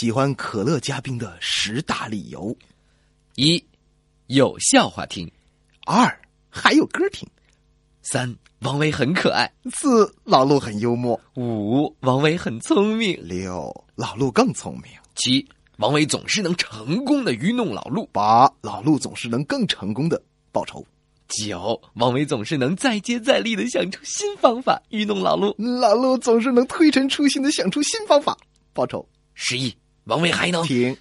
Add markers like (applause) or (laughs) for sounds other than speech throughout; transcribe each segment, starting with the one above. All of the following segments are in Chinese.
喜欢可乐加冰的十大理由：一、有笑话听；二、还有歌听；三、王维很可爱；四、老陆很幽默；五、王维很聪明；六、老陆更聪明；七、王维总是能成功的愚弄老陆；八、老陆总是能更成功的报仇；九、王维总是能再接再厉的想出新方法愚弄老陆；老陆总是能推陈出新的想出新方法报仇；十一。王维还能停，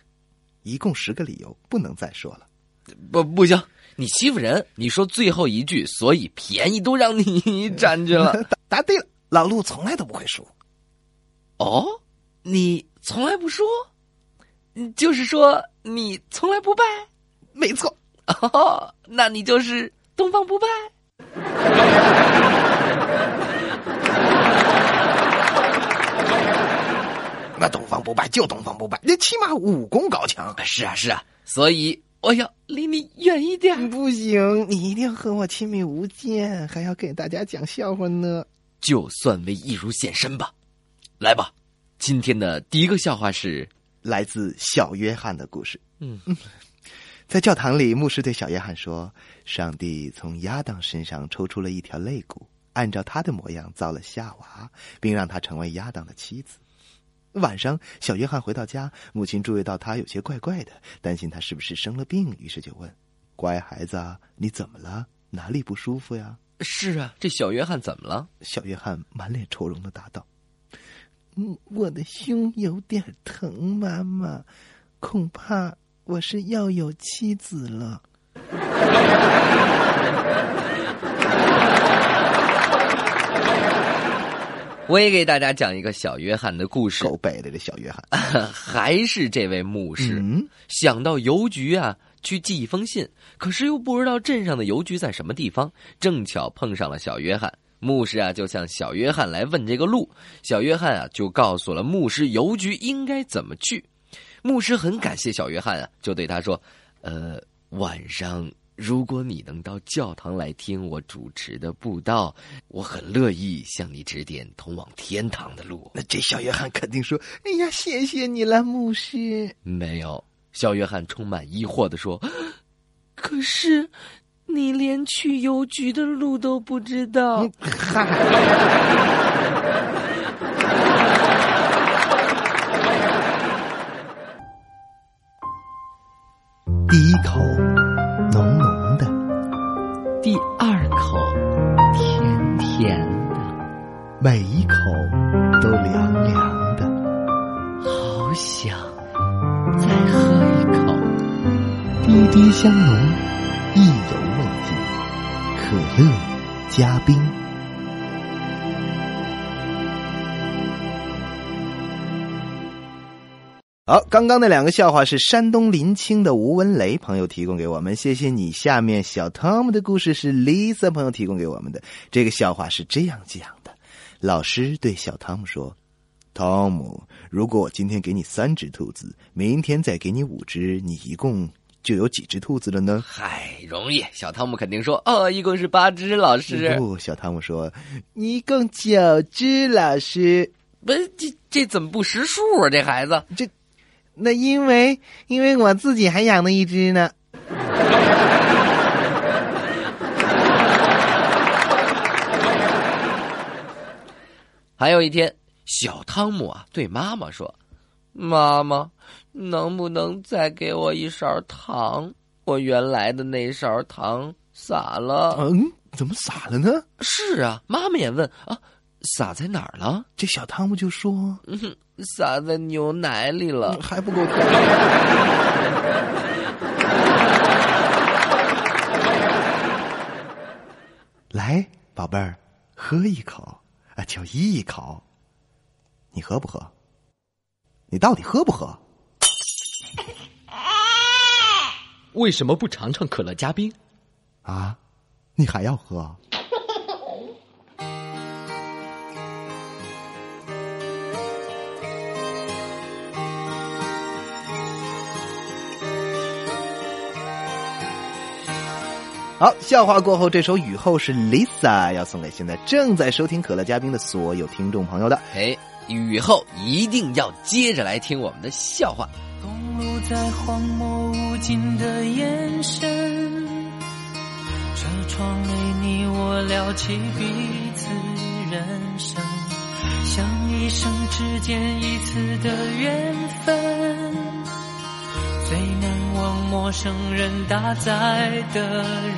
一共十个理由，不能再说了。不，不行，你欺负人！你说最后一句，所以便宜都让你 (laughs) 占去了。(laughs) 答对了，老陆从来都不会输。哦，你从来不输，就是说你从来不败？没错。哦，那你就是东方不败。(laughs) 那东方不败就东方不败，那起码武功高强。是啊，是啊，所以我要离你远一点。不行，你一定要和我亲密无间，还要给大家讲笑话呢。就算为艺术献身吧。来吧，今天的第一个笑话是来自小约翰的故事。嗯，(laughs) 在教堂里，牧师对小约翰说：“上帝从亚当身上抽出了一条肋骨，按照他的模样造了夏娃，并让他成为亚当的妻子。”晚上，小约翰回到家，母亲注意到他有些怪怪的，担心他是不是生了病，于是就问：“乖孩子，你怎么了？哪里不舒服呀？”“是啊，这小约翰怎么了？”小约翰满脸愁容的答道：“嗯，我的胸有点疼，妈妈，恐怕我是要有妻子了。” (laughs) 我也给大家讲一个小约翰的故事。狗北的这小约翰，(laughs) 还是这位牧师。嗯，想到邮局啊，去寄一封信，可是又不知道镇上的邮局在什么地方。正巧碰上了小约翰，牧师啊就向小约翰来问这个路。小约翰啊就告诉了牧师邮局应该怎么去。牧师很感谢小约翰啊，就对他说：“呃，晚上。”如果你能到教堂来听我主持的布道，我很乐意向你指点通往天堂的路。那这小约翰肯定说：“哎呀，谢谢你了，牧师。”没有，小约翰充满疑惑的说：“可是，你连去邮局的路都不知道。”嗨。第一口。每一口都凉凉的，好想再喝一口。滴滴香浓，意犹未尽，可乐加冰。好，刚刚那两个笑话是山东临清的吴文雷朋友提供给我们，谢谢你。下面小汤姆的故事是 Lisa 朋友提供给我们的。这个笑话是这样讲的：老师对小汤姆说：“汤姆，如果我今天给你三只兔子，明天再给你五只，你一共就有几只兔子了呢？”嗨，容易。小汤姆肯定说：“哦，一共是八只。”老师，不，小汤姆说：“一共九只。”老师，不，这这怎么不识数啊？这孩子，这。那因为因为我自己还养了一只呢。(laughs) 还有一天，小汤姆啊对妈妈说：“妈妈，能不能再给我一勺糖？我原来的那勺糖洒了。”嗯，怎么洒了呢？是啊，妈妈也问啊。洒在哪儿了？这小汤姆就说：“嗯洒在牛奶里了，还不够甜。(laughs) ”来，宝贝儿，喝一口啊，就一口，你喝不喝？你到底喝不喝？为什么不尝尝可乐加冰？啊，你还要喝？好，笑话过后，这首雨后是 Lisa 要送给现在正在收听可乐嘉宾的所有听众朋友的。哎，雨后一定要接着来听我们的笑话。公路在荒漠无尽的延伸，车窗里你我聊起彼此人生，像一生之间一次的缘分，最难忘陌生人搭载的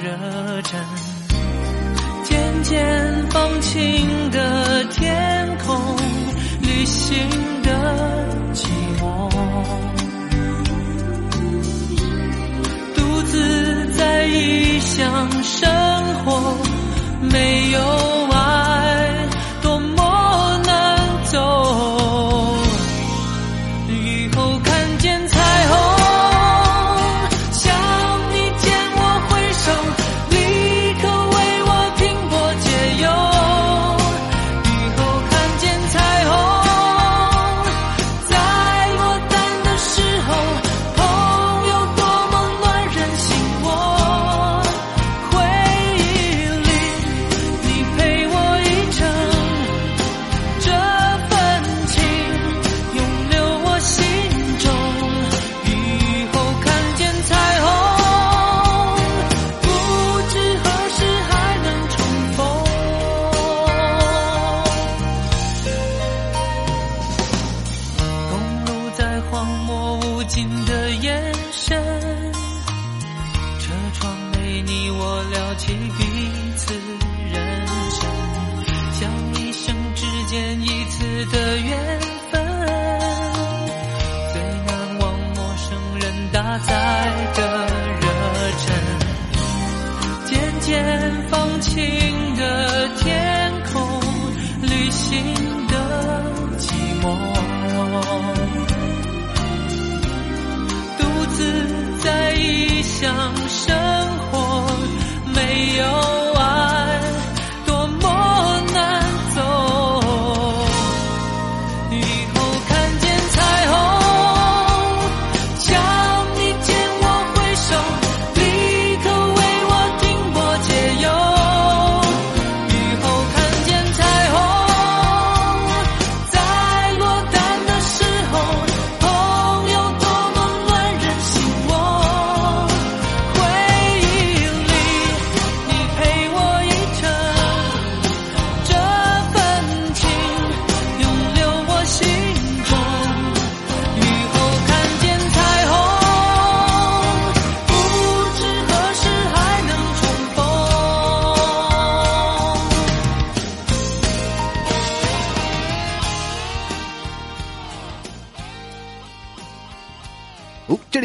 热忱，渐渐放晴的天空，旅行的寂寞。独自在异乡生活，没有荒漠无尽的眼神，车窗内你我聊起彼此人生，像一生之间一次的缘分，最难忘陌生人搭载的热忱，渐渐放晴想生活，没有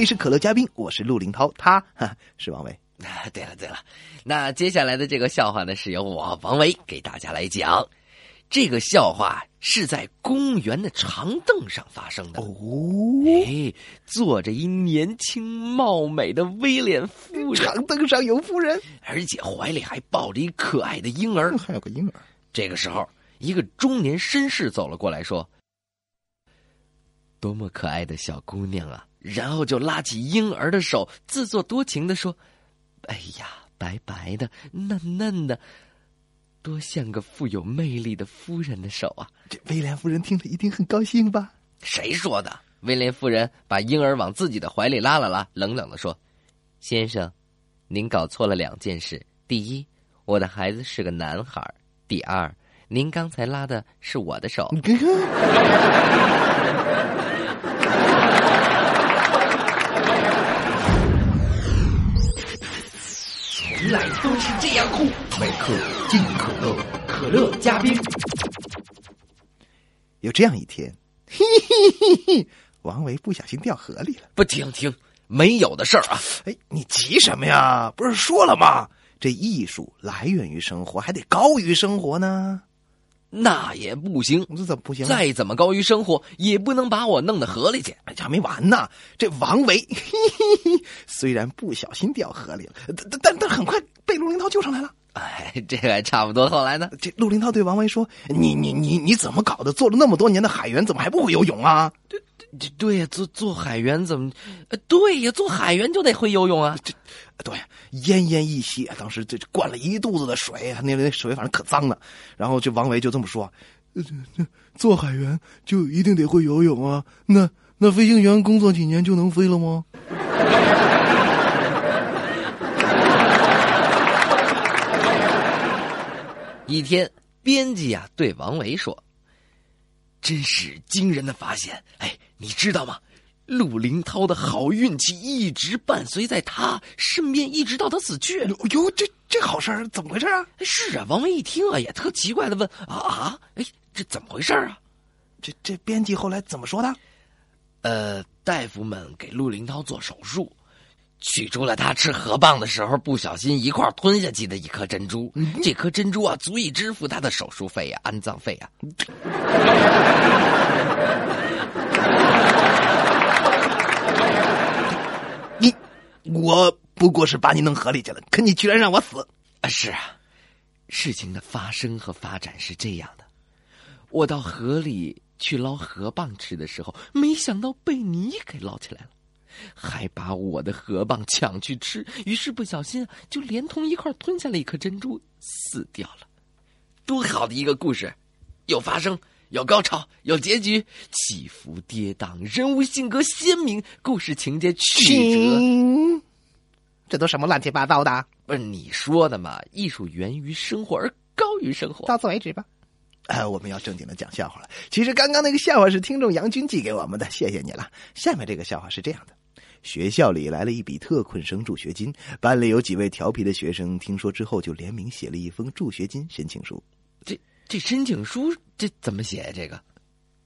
里是可乐嘉宾，我是陆林涛，他哈是王维。啊，(laughs) 对了对了，那接下来的这个笑话呢，是由我王维给大家来讲。这个笑话是在公园的长凳上发生的。哦，哎，坐着一年轻貌美的威廉夫人，长凳上有夫人，而且怀里还抱着一可爱的婴儿。还有个婴儿。这个时候，一个中年绅士走了过来，说：“多么可爱的小姑娘啊！”然后就拉起婴儿的手，自作多情的说：“哎呀，白白的，嫩嫩的，多像个富有魅力的夫人的手啊这威廉夫人听了一定很高兴吧？！”谁说的？威廉夫人把婴儿往自己的怀里拉了拉，冷冷的说：“先生，您搞错了两件事。第一，我的孩子是个男孩；第二，您刚才拉的是我的手。都是这样酷。每克尽可乐，可乐加冰，有这样一天，嘿嘿嘿嘿，王维不小心掉河里了。不听听，没有的事儿啊！哎，你急什么呀？不是说了吗？这艺术来源于生活，还得高于生活呢。那也不行，这怎么不行？再怎么高于生活，也不能把我弄到河里去。这还没完呢，这王维 (laughs) 虽然不小心掉河里了，但但但很快被陆林涛救上来了。哎，(laughs) 这个还差不多。后来呢？这陆林涛对王维说：“你你你你怎么搞的？做了那么多年的海员，怎么还不会游泳啊？”这这对呀，做做海员怎么？对呀，做海员就得会游泳啊。这对奄奄一息，当时这灌了一肚子的水，那那水反正可脏了。然后这王维就这么说：“做海员就一定得会游泳啊？那那飞行员工作几年就能飞了吗？”一天，编辑啊对王维说：“真是惊人的发现！哎，你知道吗？陆林涛的好运气一直伴随在他身边，一直到他死去。哟，这这好事儿怎么回事啊？是啊，王维一听啊，也特奇怪的问：啊啊，哎，这怎么回事啊？这这编辑后来怎么说的？呃，大夫们给陆林涛做手术。”取出了他吃河蚌的时候不小心一块吞下去的一颗珍珠，这颗珍珠啊，足以支付他的手术费呀、安葬费呀。(laughs) 你，我不过是把你弄河里去了，可你居然让我死！啊，是啊，事情的发生和发展是这样的：我到河里去捞河蚌吃的时候，没想到被你给捞起来了。还把我的河蚌抢去吃，于是不小心就连同一块吞下了一颗珍珠，死掉了。多好的一个故事，有发生，有高潮，有结局，起伏跌宕，人物性格鲜明，故事情节曲折。这都什么乱七八糟的？不是你说的吗？艺术源于生活，而高于生活。到此为止吧。哎，我们要正经的讲笑话了。其实刚刚那个笑话是听众杨军寄给我们的，谢谢你了。下面这个笑话是这样的。学校里来了一笔特困生助学金，班里有几位调皮的学生听说之后，就联名写了一封助学金申请书。这这申请书这怎么写？这个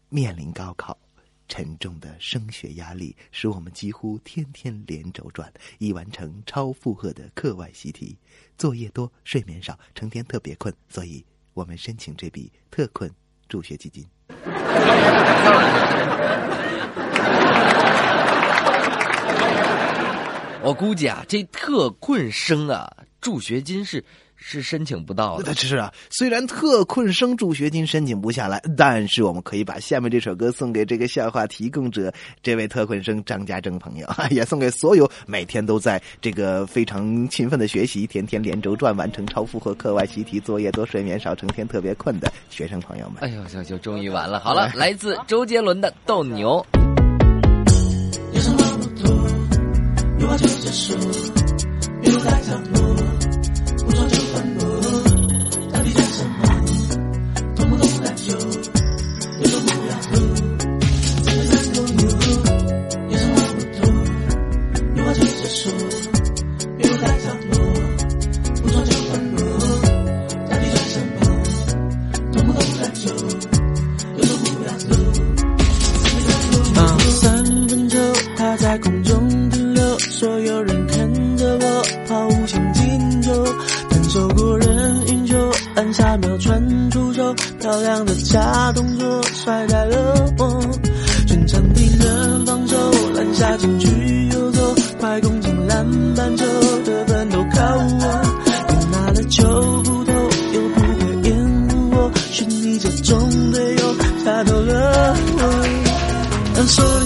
面临高考，沉重的升学压力使我们几乎天天连轴转，已完成超负荷的课外习题。作业多，睡眠少，成天特别困，所以我们申请这笔特困助学基金。我估计啊，这特困生啊，助学金是是申请不到的。是啊，虽然特困生助学金申请不下来，但是我们可以把下面这首歌送给这个笑话提供者，这位特困生张家正朋友，也送给所有每天都在这个非常勤奋的学习，天天连轴转完成超负荷课外习题，作业多，睡眠少，成天特别困的学生朋友们。哎呦，就就终于完了。好了，(laughs) 来自周杰伦的《斗牛》。话就结束，别再挑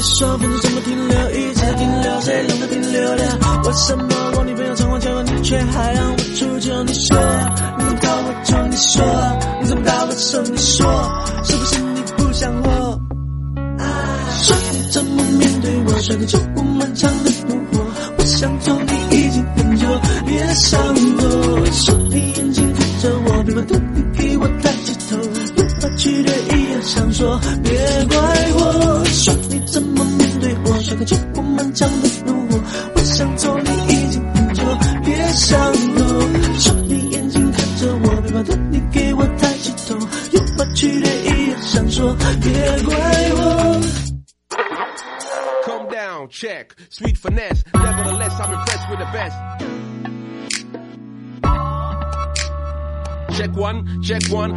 说分钟怎么停留，一直在停留，谁让它停留了？为什么我女朋友常常叫你，却还让我出糗？你说你怎么搞我就你说你怎么搞我就你说，是不是你不想我？说你怎么面对我，甩个球我漫长的怒火，我想走你已经很久，别想我。说你眼睛看着我，别把头你给我抬起头，有话去对一样想说，别怪我。Come down, check, sweet finesse. Nevertheless, I'm impressed with the best. Check one, check one.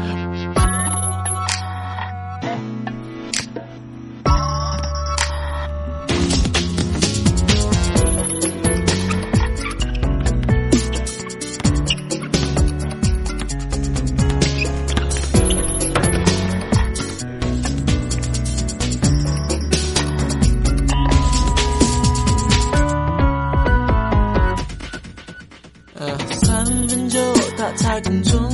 在空中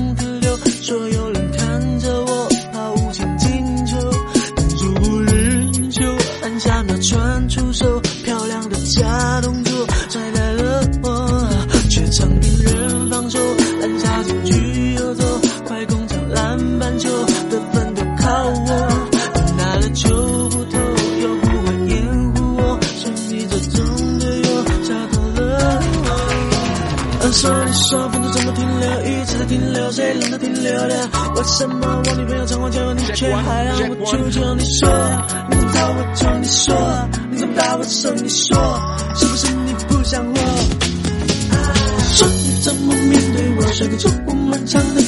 怎么我女朋友常常叫你，却还让我求求你说？你怎么逃我求你说？你怎么打我手？你说是不是你不想我？说你怎么面对我？甩个走我漫长的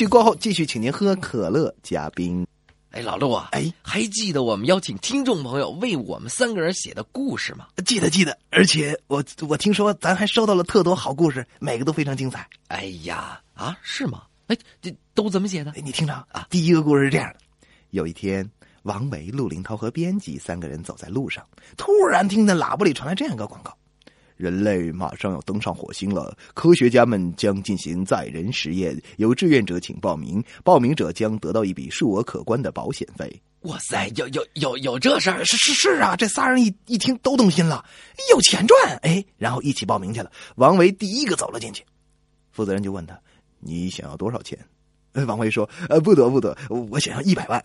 曲过后继续，请您喝可乐嘉宾。哎，老陆啊，哎，还记得我们邀请听众朋友为我们三个人写的故事吗？记得记得，而且我我听说咱还收到了特多好故事，每个都非常精彩。哎呀，啊，是吗？哎，这都怎么写的哎，？你听着啊，第一个故事是这样的：有一天，王维、陆林涛和编辑三个人走在路上，突然听见喇叭里传来这样一个广告：人类马上要登上火星了，科学家们将进行载人实验，有志愿者请报名，报名者将得到一笔数额可观的保险费。哇塞，有有有有这事儿？是是是啊，这仨人一一听都动心了，有钱赚哎，然后一起报名去了。王维第一个走了进去，负责人就问他：“你想要多少钱？”王维说：“呃，不得不得，我想要一百万，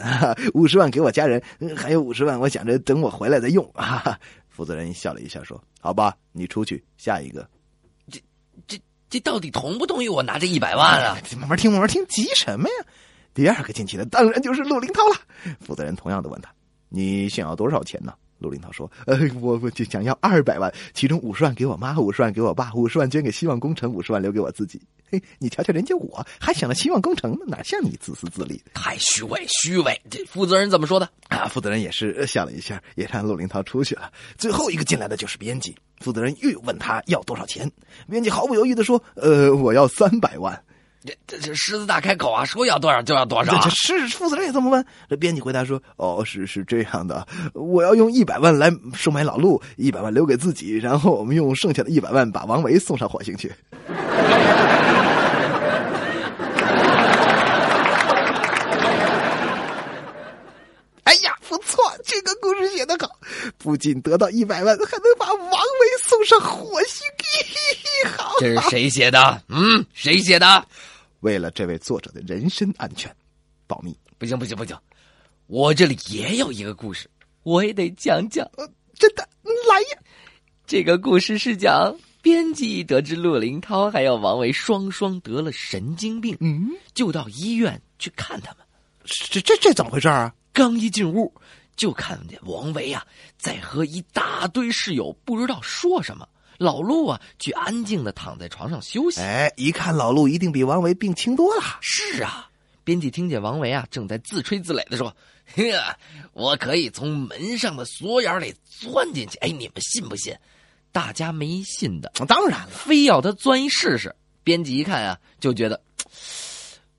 五十万给我家人，还有五十万，我想着等我回来再用。”哈哈，负责人笑了一下说：“好吧，你出去，下一个。这这这到底同不同意我拿这一百万啊？(laughs) 慢慢听，慢慢听，急什么呀？”第二个进去的当然就是陆林涛了。负责人同样的问他：“你想要多少钱呢？”陆林涛说：“呃，我我就想要二百万，其中五十万给我妈，五十万给我爸，五十万捐给希望工程，五十万留给我自己。嘿，你瞧瞧人家我，还想着希望工程呢，哪像你自私自利太虚伪，虚伪！这负责人怎么说的？啊？”负责人也是呃笑了一下，也让陆林涛出去了。最后一个进来的就是编辑，负责人又问他要多少钱，编辑毫不犹豫的说：“呃，我要三百万。”这这这狮子大开口啊，说要多少就要多少啊这这！是负责人也这么问。这编辑回答说：“哦，是是这样的，我要用一百万来收买老陆，一百万留给自己，然后我们用剩下的一百万把王维送上火星去。(laughs) ”哎呀，不错，这个故事写得好，不仅得到一百万，还能把王维送上火星。好，这是谁写的？嗯，谁写的？为了这位作者的人身安全，保密。不行不行不行，我这里也有一个故事，我也得讲讲。呃，真的来呀！这个故事是讲编辑得知陆林涛还有王维双双得了神经病，嗯，就到医院去看他们。这这这怎么回事啊？刚一进屋，就看见王维啊在和一大堆室友不知道说什么，老陆啊却安静的躺在床上休息。哎，一看老陆一定比王维病轻多了。是啊，编辑听见王维啊正在自吹自擂的说：“呵，我可以从门上的锁眼里钻进去。”哎，你们信不信？大家没信的，当然了，非要他钻一试试。编辑一看啊，就觉得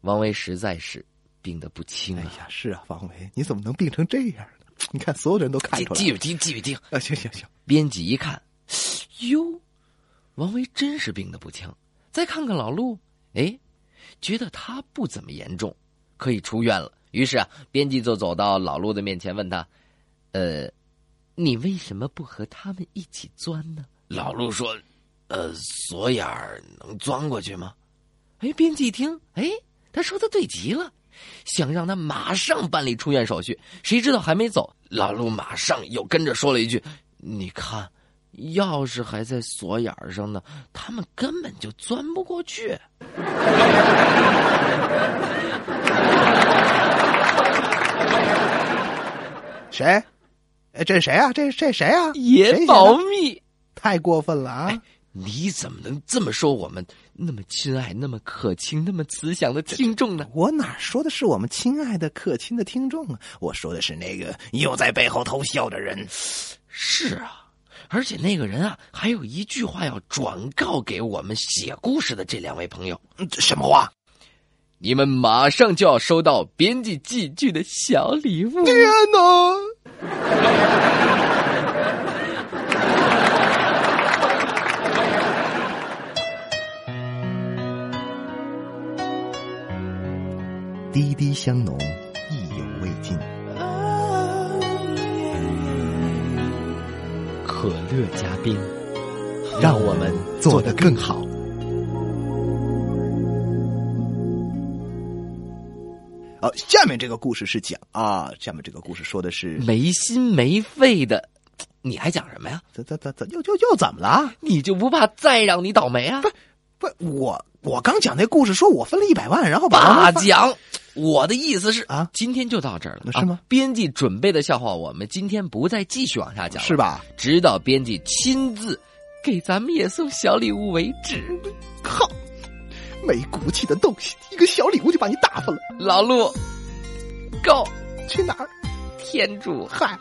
王维实在是病得不轻啊。哎呀，是啊，王维，你怎么能病成这样呢？你看，所有人都看出来了。继继续听，继续听。啊，行行行，编辑一看，哟，王维真是病得不轻。再看看老陆，哎，觉得他不怎么严重，可以出院了。于是啊，编辑就走到老陆的面前，问他：“呃，你为什么不和他们一起钻呢？”老陆说：“呃，锁眼儿能钻过去吗？”哎，编辑一听，哎，他说的对极了，想让他马上办理出院手续。谁知道还没走，老陆马上又跟着说了一句：“你看，钥匙还在锁眼儿上呢，他们根本就钻不过去。(laughs) ”谁？哎，这是谁啊？这这谁啊？也保密。太过分了啊！你怎么能这么说我们那么亲爱、那么可亲、那么慈祥的听众呢？我哪说的是我们亲爱的可亲的听众啊？我说的是那个又在背后偷笑的人。是啊，而且那个人啊，还有一句话要转告给我们写故事的这两位朋友：什么话？你们马上就要收到编辑寄去的小礼物。天哪！滴滴香浓，乐嘉宾，让我们做得更好。哦，下面这个故事是讲啊，下面这个故事说的是，没心没肺的，你还讲什么呀？怎怎怎怎又又又怎么了？你就不怕再让你倒霉啊？不不，我我刚讲那故事，说我分了一百万，然后把大王八讲，我的意思是啊今天就到这儿了，是吗啊编辑准备的笑话，我们今天不再继续往下讲了，是吧？直到编辑亲自给咱们也送小礼物为止。靠，没骨气的东西，一个小礼物就把你打发了，老陆，Go 去哪儿？天主，嗨，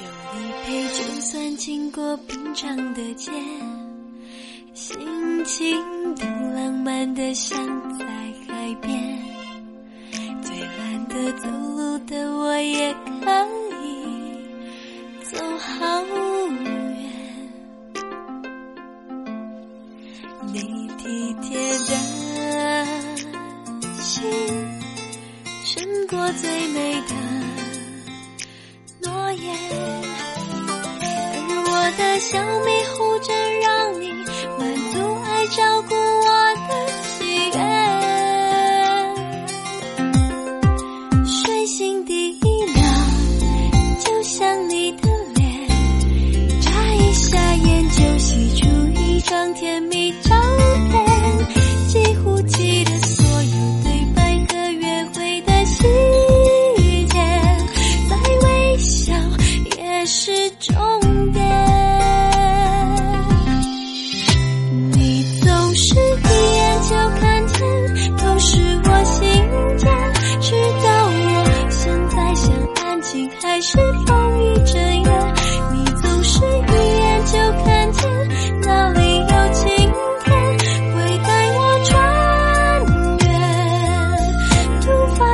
有你陪，就算经过平常的街，心情都浪漫的像在海边。的走路的我也可以走好远。你体贴的心，胜过最美的。诺言，而我的小迷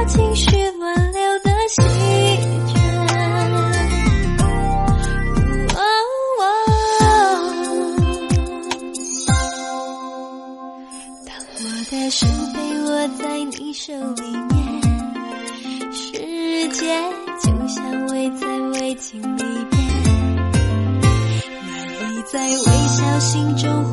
情绪轮流的席卷。当我的手被握在你手里面，世界就像围在围巾里边，那你在微笑，心中